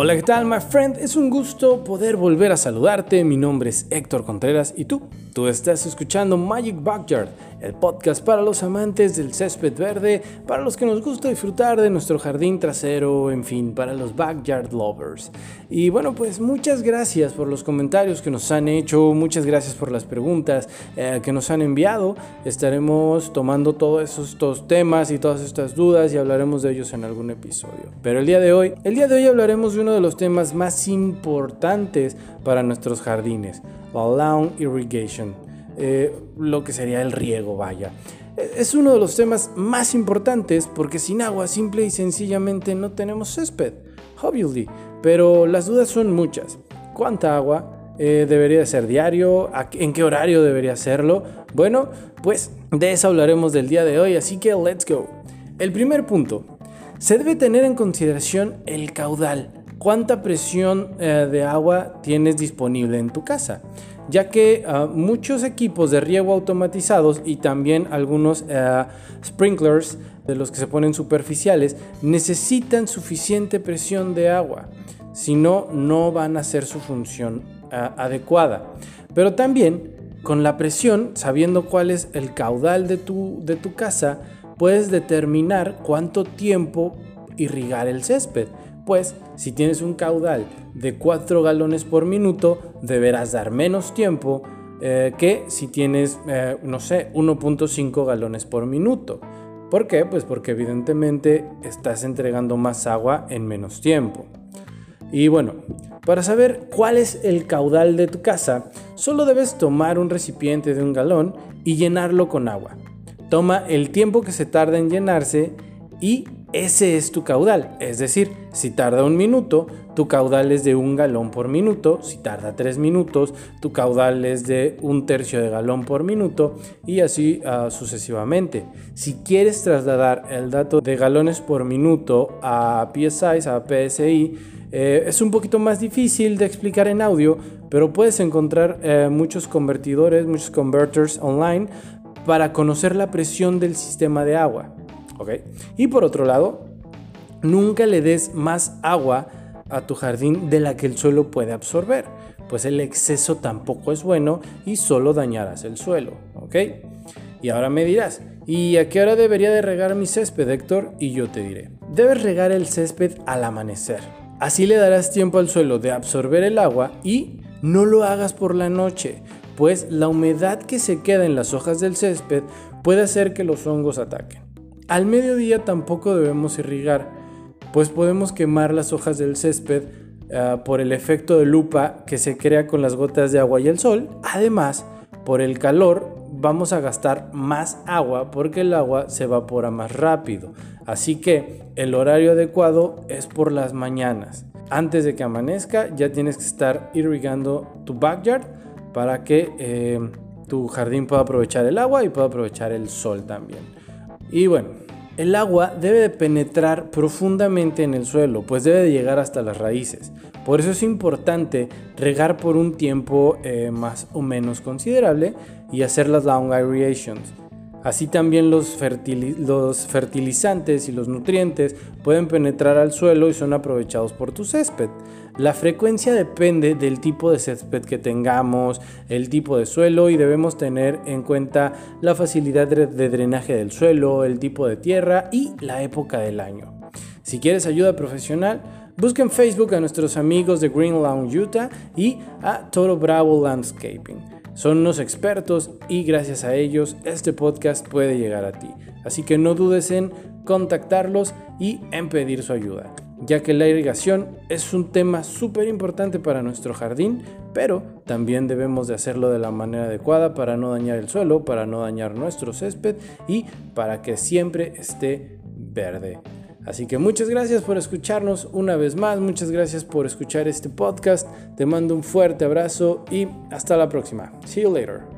Hola, ¿qué tal, my friend? Es un gusto poder volver a saludarte. Mi nombre es Héctor Contreras y tú, tú estás escuchando Magic Backyard, el podcast para los amantes del césped verde, para los que nos gusta disfrutar de nuestro jardín trasero, en fin, para los backyard lovers. Y bueno, pues muchas gracias por los comentarios que nos han hecho, muchas gracias por las preguntas eh, que nos han enviado. Estaremos tomando todos estos temas y todas estas dudas y hablaremos de ellos en algún episodio. Pero el día de hoy, el día de hoy hablaremos de uno de los temas más importantes para nuestros jardines, la lawn irrigation. Eh, lo que sería el riego, vaya. E, es uno de los temas más importantes porque sin agua simple y sencillamente no tenemos césped, obviously. Pero las dudas son muchas. ¿Cuánta agua? Eh, ¿Debería ser diario? ¿En qué horario debería hacerlo? Bueno, pues de eso hablaremos del día de hoy, así que let's go. El primer punto. Se debe tener en consideración el caudal. ¿Cuánta presión eh, de agua tienes disponible en tu casa? ya que ah, muchos equipos de riego automatizados y también algunos eh, sprinklers de los que se ponen superficiales necesitan suficiente presión de agua, si no, no van a hacer su función ah, adecuada. Pero también con la presión, sabiendo cuál es el caudal de tu, de tu casa, puedes determinar cuánto tiempo irrigar el césped pues si tienes un caudal de 4 galones por minuto, deberás dar menos tiempo eh, que si tienes, eh, no sé, 1.5 galones por minuto. ¿Por qué? Pues porque evidentemente estás entregando más agua en menos tiempo. Y bueno, para saber cuál es el caudal de tu casa, solo debes tomar un recipiente de un galón y llenarlo con agua. Toma el tiempo que se tarda en llenarse y ese es tu caudal. Es decir, si tarda un minuto, tu caudal es de un galón por minuto. Si tarda tres minutos, tu caudal es de un tercio de galón por minuto y así ah, sucesivamente. Si quieres trasladar el dato de galones por minuto a PSI, a PSI, eh, es un poquito más difícil de explicar en audio, pero puedes encontrar eh, muchos convertidores, muchos converters online para conocer la presión del sistema de agua. Y por otro lado, nunca le des más agua a tu jardín de la que el suelo puede absorber, pues el exceso tampoco es bueno y solo dañarás el suelo, ¿ok? Y ahora me dirás, ¿y a qué hora debería de regar mi césped, Héctor? Y yo te diré, debes regar el césped al amanecer. Así le darás tiempo al suelo de absorber el agua y no lo hagas por la noche, pues la humedad que se queda en las hojas del césped puede hacer que los hongos ataquen. Al mediodía tampoco debemos irrigar, pues podemos quemar las hojas del césped ah, por el efecto de lupa que se crea con las gotas de agua y el sol. Además, por el calor vamos a gastar más agua porque el agua se evapora más rápido. Así que el horario adecuado es por las mañanas. Antes de que amanezca ya tienes que estar irrigando tu backyard para que eh, tu jardín pueda aprovechar el agua y pueda aprovechar el sol también. Y bueno, el agua debe de penetrar profundamente en el suelo, pues debe de llegar hasta las raíces. Por eso es importante regar por un tiempo eh, más o menos considerable y hacer las long irrigations. Así también los, fertilizantes y los nutrientes pueden penetrar al suelo y son aprovechados por tu césped. La frecuencia depende del tipo de césped que tengamos, el tipo de suelo y debemos tener en cuenta la facilidad de drenaje del suelo, el tipo de tierra y la época del año. Si quieres ayuda profesional, busca en Facebook a nuestros amigos de Green Lawn Utah y a Toro Bravo Landscaping. Son unos expertos y gracias a ellos este podcast puede llegar a ti. Así que no dudes en contactarlos y en pedir su ayuda, ya que la irrigación es un tema súper importante para nuestro jardín, pero también debemos de hacerlo de la manera adecuada para no dañar el suelo, para no dañar nuestro césped y para que siempre esté verde. Así que muchas gracias por escucharnos una vez más, muchas gracias por escuchar este podcast, te mando un fuerte abrazo y hasta la próxima. See you later.